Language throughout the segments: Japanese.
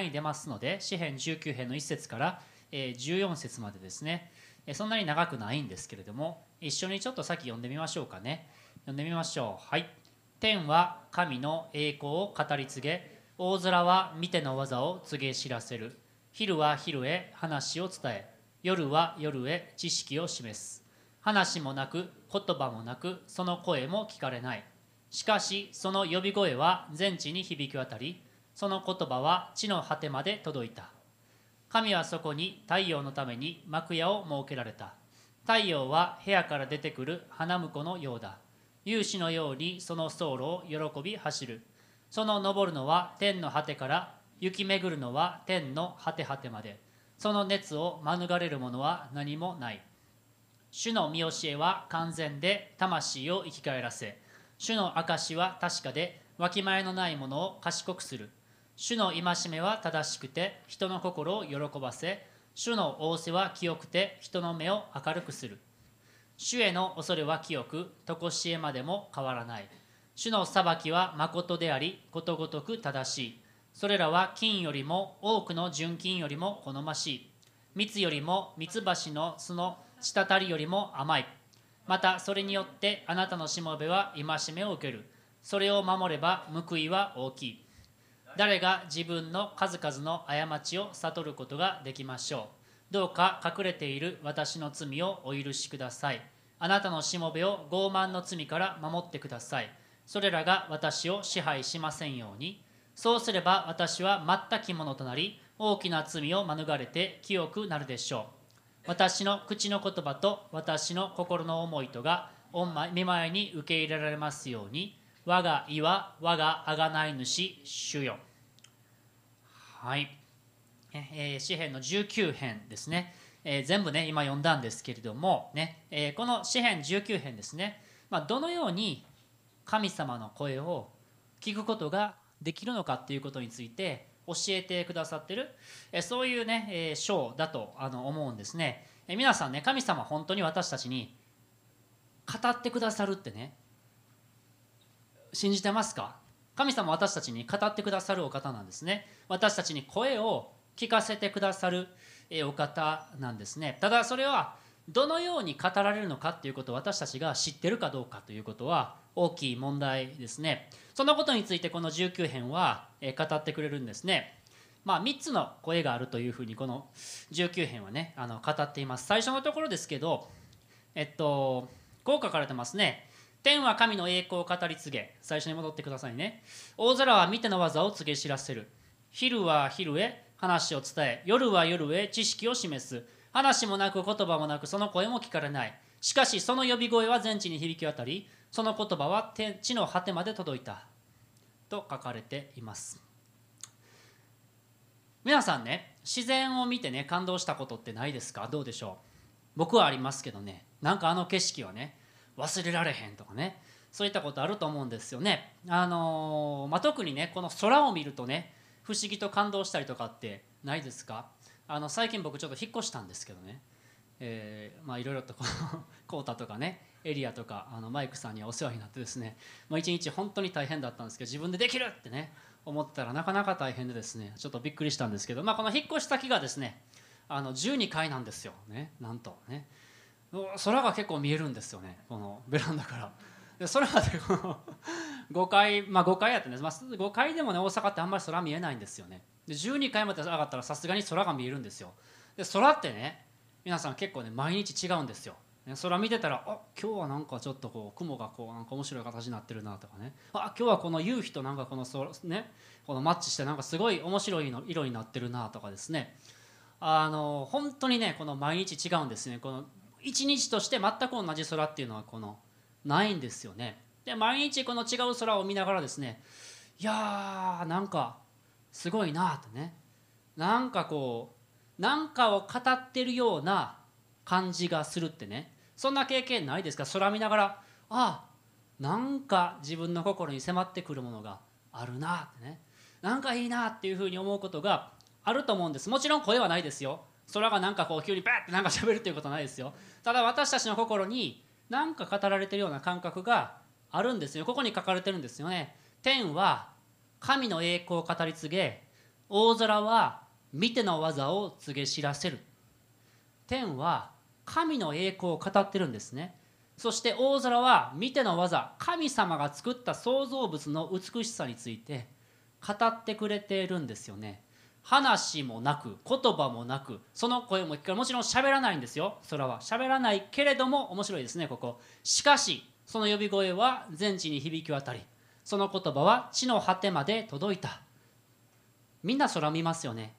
に出ますので詩編19編の1節から14節までですね。そんなに長くないんですけれども一緒にちょっと先読んでみましょうかね。読んでみましょう。はい。天は神の栄光を語り継げ。大空は見ての技を告げ知らせる。昼は昼へ話を伝え。夜は夜へ知識を示す。話もなく言葉もなくその声も聞かれない。しかしその呼び声は全地に響き渡りその言葉は地の果てまで届いた。神はそこに太陽のために幕屋を設けられた。太陽は部屋から出てくる花婿のようだ。勇士のようにその走路を喜び走る。その登るのは天の果てから行き巡るのは天の果て果てまで。その熱を免れるものは何もない。主の見教えは完全で魂を生き返らせ。主の証は確かでわきまえのないものを賢くする。主の戒めは正しくて人の心を喜ばせ主の仰せは清くて人の目を明るくする。主への恐れは清く常しえまでも変わらない。主の裁きは誠でありことごとく正しい。それらは金よりも多くの純金よりも好ましい。蜜よりも蜜橋の巣の滴りよりも甘い。またそれによってあなたのしもべは戒めを受ける。それを守れば報いは大きい。誰が自分の数々の過ちを悟ることができましょう。どうか隠れている私の罪をお許しください。あなたのしもべを傲慢の罪から守ってください。それらが私を支配しませんように。そうすれば私は全きものとなり大きな罪を免れて清くなるでしょう。私の口の言葉と私の心の思いとが御見舞いに受け入れられますように。我が意は我が贖い主主よ。はい、えー詩編の19編ですね、えー全部ね今読んだんですけれどもね、えーこの詩編19編ですね、まあ、どのように神様の声を聞くことができるのかっていうことについて教えてくださってるえそういうね、え章だとあの思うんですね、え皆さんね神様本当に私たちに語ってくださるってね信じてますか？神様は私たちに語ってくださるお方なんですね。私たちに声を聞かせてくださるお方なんですね。ただそれはどのように語られるのかっていうことを私たちが知ってるかどうかということは大きい問題ですね。そのことについてこの19編は語ってくれるんですね。まあ、3つの声があるというふうにこの19編はねあの語っています。最初のところですけどえっとこう書かれてますね。天は神の栄光を語り継げ。最初に戻ってくださいね。大空は見ての技を告げ知らせる。昼は昼へ話を伝え夜は夜へ知識を示す。話もなく言葉もなくその声も聞かれない。しかしその呼び声は全地に響き渡りその言葉は天地の果てまで届いた。と書かれています。皆さんね自然を見てね感動したことってないですか？どうでしょう？僕はありますけどね。なんかあの景色はね忘れられへんとかね。そういったことあると思うんですよね。あのーまあ、特にねこの空を見るとね不思議と感動したりとかってないですか？あの最近僕ちょっと引っ越したんですけどね。えまあいろいろとこう コータとかねエリアとかあのマイクさんにはお世話になってですね、まあ、一日本当に大変だったんですけど自分でできるってね思ったらなかなか大変でですね。ちょっとびっくりしたんですけど、まあ、この引っ越し先がですねあの12階なんですよね。なんとね。空が結構見えるんですよね。このベランダから。でそれまでこの5階まあ5階やってね、まあ、5階でもね大阪ってあんまり空見えないんですよね。で12階まで上がったらさすがに空が見えるんですよ。で空ってね皆さん結構ね毎日違うんですよ。ね空見てたらあ今日はなんかちょっとこう雲がこうなんか面白い形になってるなとかね。あ今日はこの夕日となんかこの空ねこのマッチしてなんかすごい面白いの色になってるなとかですね。あの本当にねこの毎日違うんですね。この一日として全く同じ空っていうのはこのないんですよね。で毎日この違う空を見ながらですねいやーなんかすごいなとね。なんかこうなんかを語ってるような感じがするってね。そんな経験ないですか？空見ながらあなんか自分の心に迫ってくるものがあるなってね。なんかいいなっていうふうに思うことがあると思うんです。もちろん声はないですよ。空がなんかこう急にバッてなんか喋るっていうことはないですよ。ただ私たちの心に何か語られてるような感覚があるんですよ。ここに書かれてるんですよね。天は神の栄光を語り継げ。大空は見ての技を告げ知らせる。天は神の栄光を語ってるんですね。そして大空は見ての技。神様が作った創造物の美しさについて語ってくれているんですよね。話もなく言葉もなくその声も聞かもちろん喋らないんですよ。空は喋らないけれども面白いですねここ。しかしその呼び声は全地に響き渡りその言葉は地の果てまで届いた。みんな空見ますよね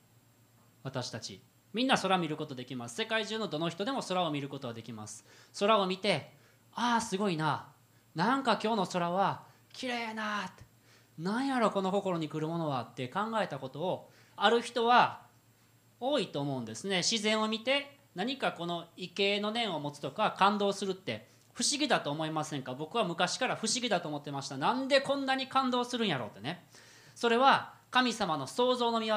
私たち。みんな空見ることできます。世界中のどの人でも空を見ることはできます。空を見てああすごいな。なんか今日の空は綺麗なって。なんやろこの心に来るものはって考えたことをある人は多いと思うんですね。自然を見て何かこの畏敬の念を持つとか感動するって不思議だと思いませんか？僕は昔から不思議だと思ってました。なんでこんなに感動するんやろうってね。それは神様の創造の御業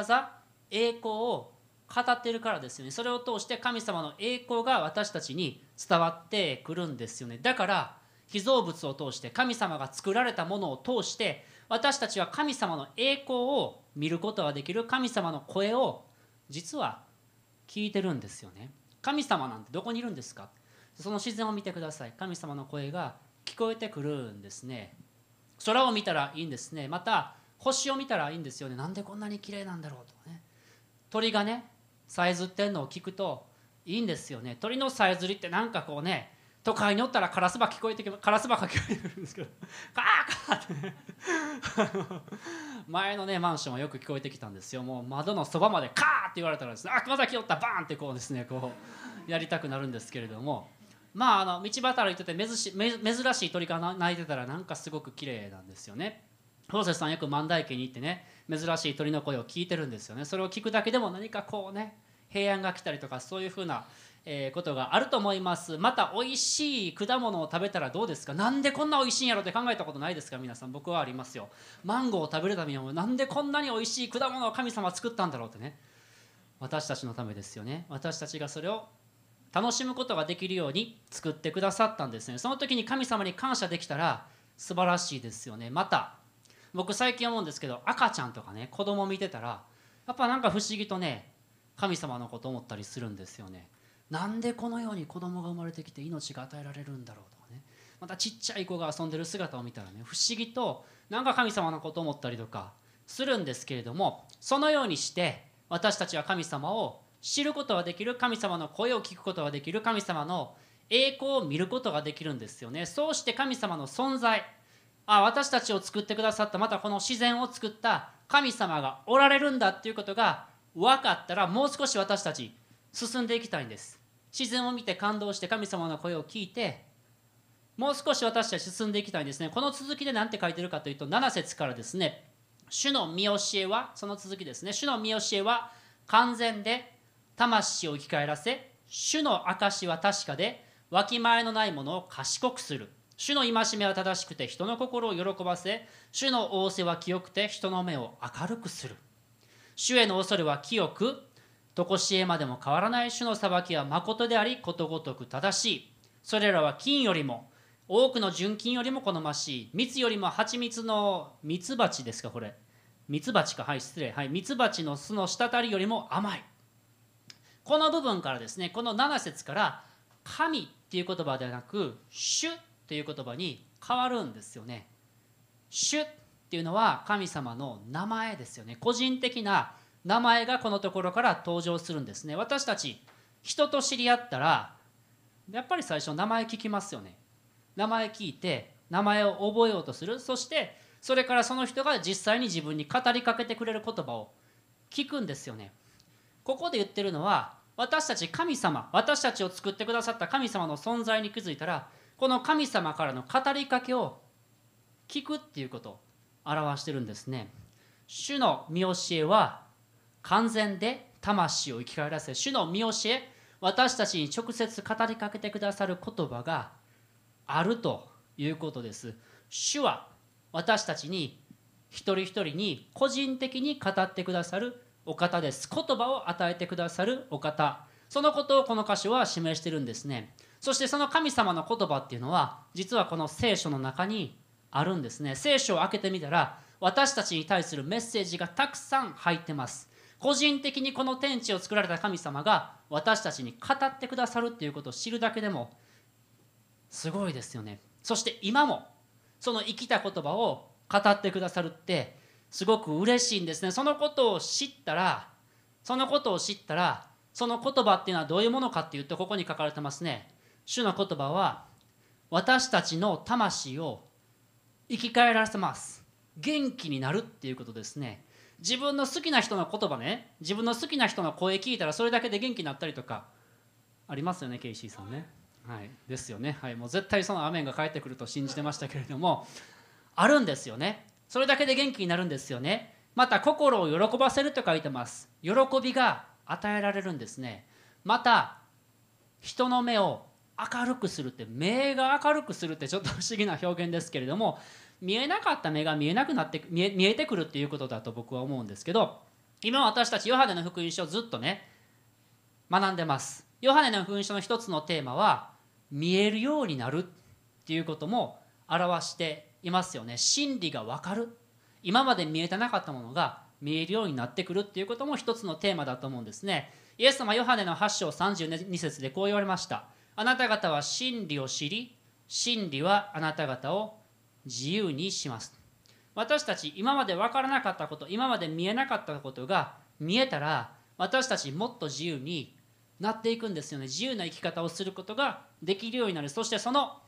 栄光を語ってるからですよね。それを通して神様の栄光が私たちに伝わってくるんですよね。だから被造物を通して神様が作られたものを通して私たちは神様の栄光を見ることができる神様の声を実は聞いてるんですよね。神様なんてどこにいるんですか？その自然を見てください。神様の声が聞こえてくるんですね。空を見たらいいんですね。また星を見たらいいんですよね。なんでこんなに綺麗なんだろうとかね。鳥がねさえずってんのを聞くといいんですよね。鳥のさえずりってなんかこうね都会におったらカラスバ聞こえてきカラスバが聞こえてくるんですけど カーカーって。ね 前のねマンションはよく聞こえてきたんですよ。もう窓のそばまでカーって言われたらですねあ熊崎おったバーンってこうですねこうやりたくなるんですけれども。まああの道端歩いてて珍し珍しい鳥が鳴いてたらなんかすごく綺麗なんですよね。広瀬さんよく万代家に行ってね珍しい鳥の声を聞いてるんですよね。それを聞くだけでも何かこうね平安が来たりとかそういうふうなえー、ことがあると思います。また美味しい果物を食べたらどうですか？なんでこんな美味しいんやろって考えたことないですか？皆さん。僕はありますよ。マンゴーを食べるためにはなんでこんなに美味しい果物を神様作ったんだろうってね。私たちのためですよね。私たちがそれを楽しむことができるように作ってくださったんですね。その時に神様に感謝できたら素晴らしいですよね。また僕最近思うんですけど赤ちゃんとかね子供見てたらやっぱなんか不思議とね神様のこと思ったりするんですよね。なんでこのように子供が生まれてきて命が与えられるんだろうとかね。またちっちゃい子が遊んでる姿を見たらね不思議となんか神様のこと思ったりとかするんですけれどもそのようにして私たちは神様を知ることができる神様の声を聞くことができる神様の栄光を見ることができるんですよね。そうして神様の存在あ私たちを作ってくださったまたこの自然を作った神様がおられるんだっていうことが分かったらもう少し私たち進んでいきたいんです。自然を見て感動して神様の声を聞いてもう少し私たち進んでいきたいんですね。この続きで何て書いてるかというと7節からですね。主の見教えはその続きですね。主の見教えは完全で魂を生き返らせ主の証は確かでわきまえのないものを賢くする。主の戒めは正しくて人の心を喜ばせ主の仰せは清くて人の目を明るくする。主への恐れは清くとこしえまでも変わらない種の裁きは誠でありことごとく正しい。それらは金よりも多くの純金よりも好ましい。蜜よりも蜂蜜の蜜蜂ですかこれ。蜜蜂かはい失礼。はい。蜜蜂の巣の滴りよりも甘い。この部分からですねこの7節から神っていう言葉ではなく主っていう言葉に変わるんですよね。主っていうのは神様の名前ですよね。個人的な名前がこのところから登場するんですね。私たち人と知り合ったらやっぱり最初名前聞きますよね。名前聞いて名前を覚えようとする。そしてそれからその人が実際に自分に語りかけてくれる言葉を聞くんですよね。ここで言ってるのは私たち神様私たちを作ってくださった神様の存在に気づいたらこの神様からの語りかけを聞くっていうことを表してるんですね。主の見教えは完全で魂を生き返らせ主の見教え私たちに直接語りかけてくださる言葉があるということです。主は私たちに一人一人に個人的に語ってくださるお方です。言葉を与えてくださるお方。そのことをこの箇所は示してるんですね。そしてその神様の言葉っていうのは実はこの聖書の中にあるんですね。聖書を開けてみたら私たちに対するメッセージがたくさん入ってます。個人的にこの天地を作られた神様が私たちに語ってくださるっていうことを知るだけでもすごいですよね。そして今もその生きた言葉を語ってくださるってすごく嬉しいんですね。そのことを知ったらそのことを知ったらその言葉っていうのはどういうものかっていうとここに書かれてますね。主の言葉は私たちの魂を生き返らせます。元気になるっていうことですね。自分の好きな人の言葉ね。自分の好きな人の声聞いたらそれだけで元気になったりとか。ありますよねケイシーさんね。はい。ですよね。はい。もう絶対そのアメンが返ってくると信じてましたけれども。あるんですよね。それだけで元気になるんですよね。また心を喜ばせると書いてます。喜びが与えられるんですね。また人の目を明るくするって目が明るくするってちょっと不思議な表現ですけれども。見えなかった目が見えなくなって見え見えてくるっていうことだと僕は思うんですけど今私たちヨハネの福音書をずっとね学んでます。ヨハネの福音書の一つのテーマは見えるようになるっていうことも表していますよね。真理が分かる。今まで見えてなかったものが見えるようになってくるっていうことも一つのテーマだと思うんですね。イエス様ヨハネの8章32節でこう言われました。あなた方は真理を知り真理はあなた方を自由にします。私たち今まで分からなかったこと今まで見えなかったことが見えたら私たちもっと自由になっていくんですよね。自由な生き方をすることができるようになる。そしてその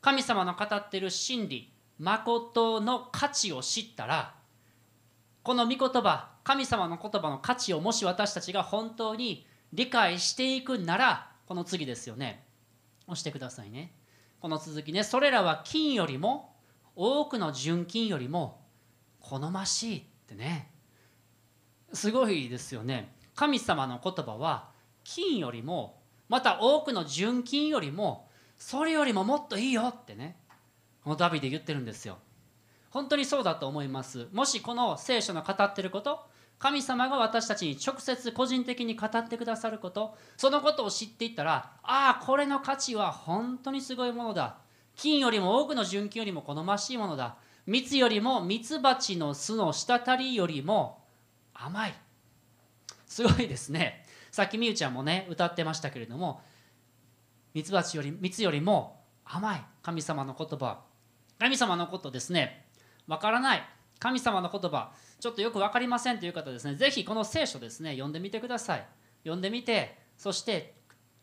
神様の語ってる真理誠の価値を知ったらこの御言葉神様の言葉の価値をもし私たちが本当に理解していくならこの次ですよね。押してくださいね。この続きね。それらは金よりも多くの純金よりも好ましいってね。すごいですよね。神様の言葉は金よりもまた多くの純金よりもそれよりももっといいよってね。このダビデ言ってるんですよ。本当にそうだと思います。もしこの聖書の語ってること神様が私たちに直接個人的に語ってくださることそのことを知っていったらああこれの価値は本当にすごいものだ。金よりも多くの純金よりも好ましいものだ。蜜よりも蜜蜂の巣の滴りよりも甘い。すごいですね。さっきみゆちゃんもね歌ってましたけれども蜜蜂より蜜よりも甘い。神様の言葉。神様のことですね。わからない。神様の言葉。ちょっとよく分かりませんという方ですね。ぜひこの聖書ですね読んでみてください。読んでみてそして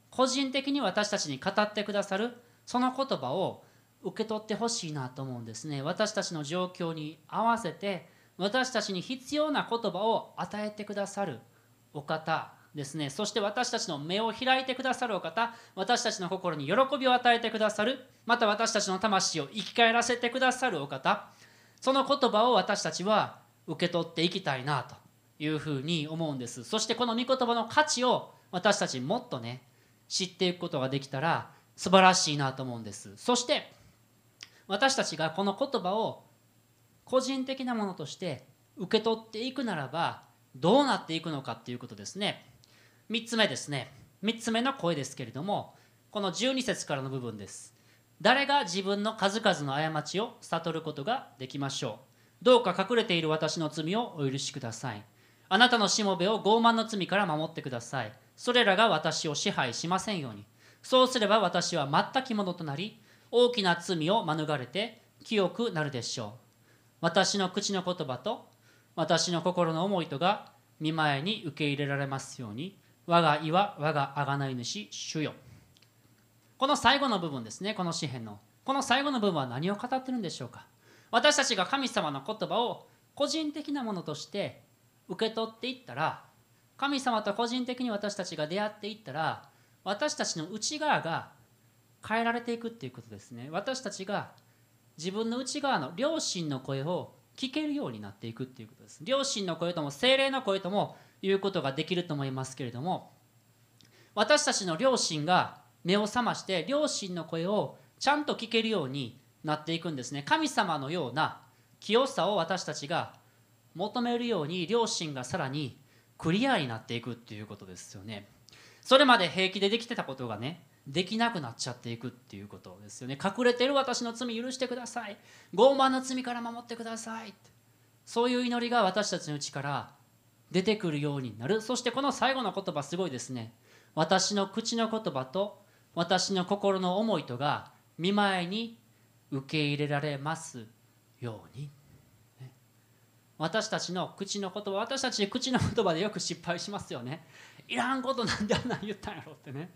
個人的に私たちに語ってくださるその言葉を受け取ってほしいなと思うんですね。私たちの状況に合わせて私たちに必要な言葉を与えてくださるお方ですね。そして私たちの目を開いてくださるお方私たちの心に喜びを与えてくださるまた私たちの魂を生き返らせてくださるお方その言葉を私たちは受け取っていきたいなというふうに思うんです。そしてこの御言葉の価値を私たちもっとね知っていくことができたら素晴らしいなと思うんです。そして私たちがこの言葉を個人的なものとして受け取っていくならばどうなっていくのかっていうことですね。3つ目ですね。3つ目の声ですけれどもこの12節からの部分です。誰が自分の数々の過ちを悟ることができましょう。どうか隠れている私の罪をお許しください。あなたのしもべを傲慢の罪から守ってください。それらが私を支配しませんように。そうすれば私は全き者となり大きな罪を免れて清くなるでしょう。私の口の言葉と私の心の思いとが見舞いに受け入れられますように。我が意は我が贖い主主よ。この最後の部分ですねこの詩篇の。この最後の部分は何を語ってるんでしょうか。私たちが神様の言葉を個人的なものとして受け取っていったら神様と個人的に私たちが出会っていったら私たちの内側が変えられていくっていうことですね。私たちが自分の内側の両親の声を聞けるようになっていくっていうことです。両親の声とも精霊の声とも言うことができると思いますけれども私たちの両親が目を覚まして両親の声をちゃんと聞けるようになっていくんですね。神様のような清さを私たちが求めるように両親がさらにクリアになっていくっていうことですよね。それまで平気でできてたことがねできなくなっちゃっていくっていうことですよね。隠れてる私の罪許してください。傲慢の罪から守ってください。そういう祈りが私たちのうちから出てくるようになる。そしてこの最後の言葉すごいですね。私の口の言葉と私の心の思いとが見舞いに受け入れられますように。私たちの口の言葉私たち口の言葉でよく失敗しますよね。いらんことなんであんな言ったんやろってね。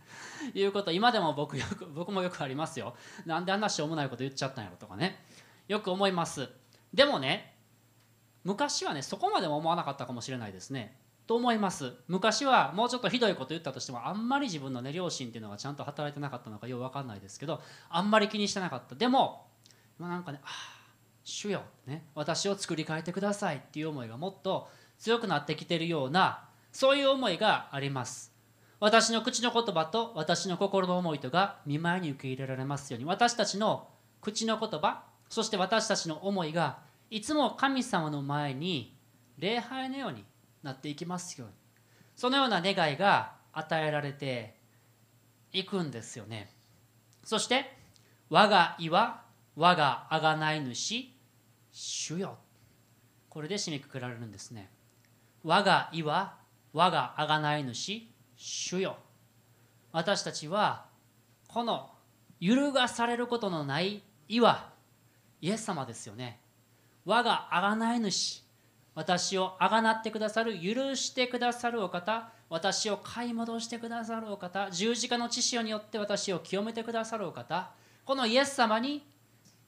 いうこと今でも僕よく僕もよくありますよ。なんであんなしょうもないこと言っちゃったんやろとかね。よく思います。でもね昔はねそこまでも思わなかったかもしれないですね。と思います。昔はもうちょっとひどいこと言ったとしてもあんまり自分のね両親っていうのがちゃんと働いてなかったのかよう分かんないですけどあんまり気にしてなかった。でも今なんかねああ主よ、ね、私を作り変えてくださいっていう思いがもっと強くなってきてるようなそういう思いがあります。私の口の言葉と私の心の思いとが見舞いに受け入れられますように私たちの口の言葉そして私たちの思いがいつも神様の前に礼拝のようになっていきますよ。うにそのような願いが与えられていくんですよね。そして我が意は我が贖い主主よ。これで締めくくられるんですね。我が意は我が贖い主主よ。私たちはこの揺るがされることのない意はイエス様ですよね。我が贖い主。私をあがなってくださる許してくださるお方私を買い戻してくださるお方十字架の知識によって私を清めてくださるお方このイエス様に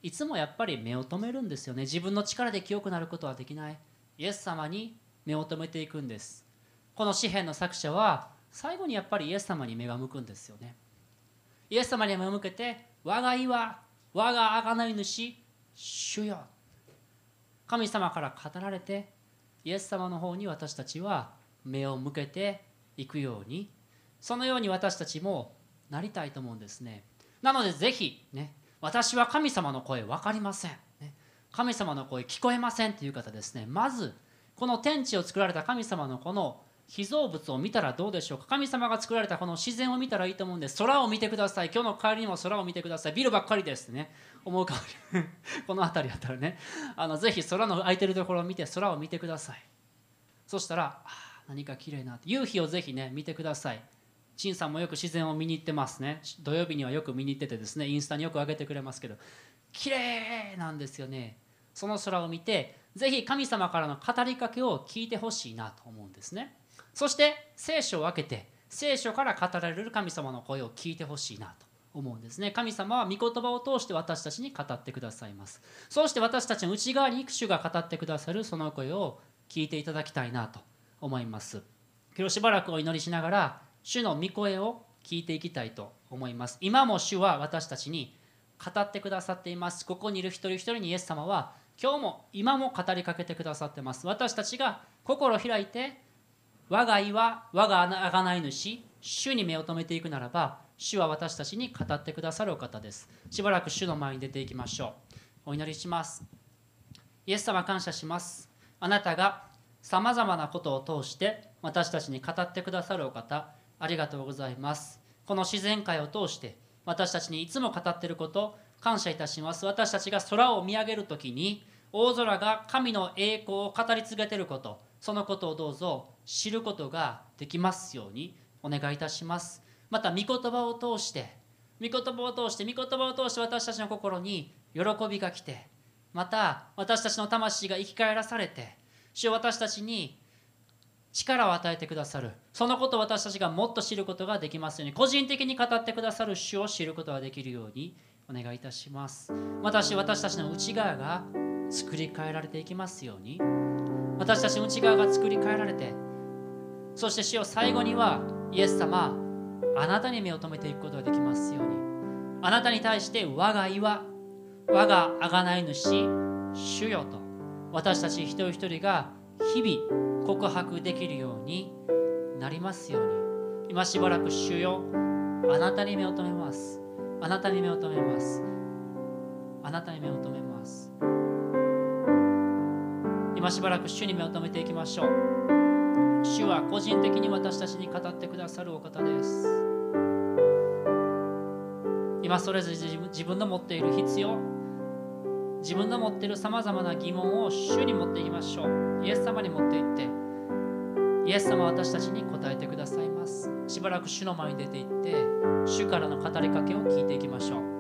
いつもやっぱり目を留めるんですよね。自分の力で清くなることはできない。イエス様に目を留めていくんです。この詩篇の作者は最後にやっぱりイエス様に目が向くんですよね。イエス様に目を向けて我が意は我が贖い主主よ。神様から語られてイエス様の方に私たちは目を向けていくようにそのように私たちもなりたいと思うんですね。なのでぜひね私は神様の声分かりません、ね、神様の声聞こえませんという方ですね。まずこの天地を作られた神様のこの被造物を見たらどうでしょうか？神様が作られたこの自然を見たらいいと思うんで空を見てください。今日の帰りにも空を見てください。ビルばっかりですね。思うかもしれないこの辺りやったらね。あのぜひ空の空いてるところを見て空を見てください。そしたら何か綺麗な夕日をぜひね見てください。陳さんもよく自然を見に行ってますね。土曜日にはよく見に行っててですね。インスタによく上げてくれますけど。綺麗なんですよね。その空を見てぜひ神様からの語りかけを聞いてほしいなと思うんですね。そして聖書を開けて聖書から語られる神様の声を聞いてほしいなと思うんですね。神様は御言葉を通して私たちに語ってくださいます。そうして私たちの内側に主が語ってくださるその声を聞いていただきたいなと思います。今日しばらくお祈りしながら主の御声を聞いていきたいと思います。今も主は私たちに語ってくださっています。ここにいる一人一人にイエス様は今日も今も語りかけてくださってます。私たちが心を開いて我が意は我が贖い主主に目を留めていくならば主は私たちに語ってくださるお方です。しばらく主の前に出ていきましょう。お祈りします。イエス様感謝します。あなたがさまざまなことを通して私たちに語ってくださるお方ありがとうございます。この自然界を通して私たちにいつも語っていること感謝いたします。私たちが空を見上げる時に大空が神の栄光を語り継げていることそのことをどうぞ知ることができますようにお願いいたします。また御言葉を通して御言葉を通して御言葉を通して私たちの心に喜びが来てまた私たちの魂が生き返らされて主を私たちに力を与えてくださる。そのことを私たちがもっと知ることができますように個人的に語ってくださる。主を知ることができるようにお願いいたします。私私たちの内側が作り変えられていきますように私たちの内側が作り変えられてそして主を最後にはイエス様あなたに目を留めていくことができますように。あなたに対して我が岩我が贖い主主よと私たち一人一人が日々告白できるようになりますように。今しばらく主よあなたに目を留めます。あなたに目を留めます。あなたに目を留めます。今しばらく主に目を留めていきましょう。主は個人的に私たちに語ってくださるお方です。今それぞれ自分の持っている必要自分の持っているさまざまな疑問を主に持っていきましょう。イエス様に持っていってイエス様は私たちに答えてくださいます。しばらく主の前に出て行って主からの語りかけを聞いていきましょう。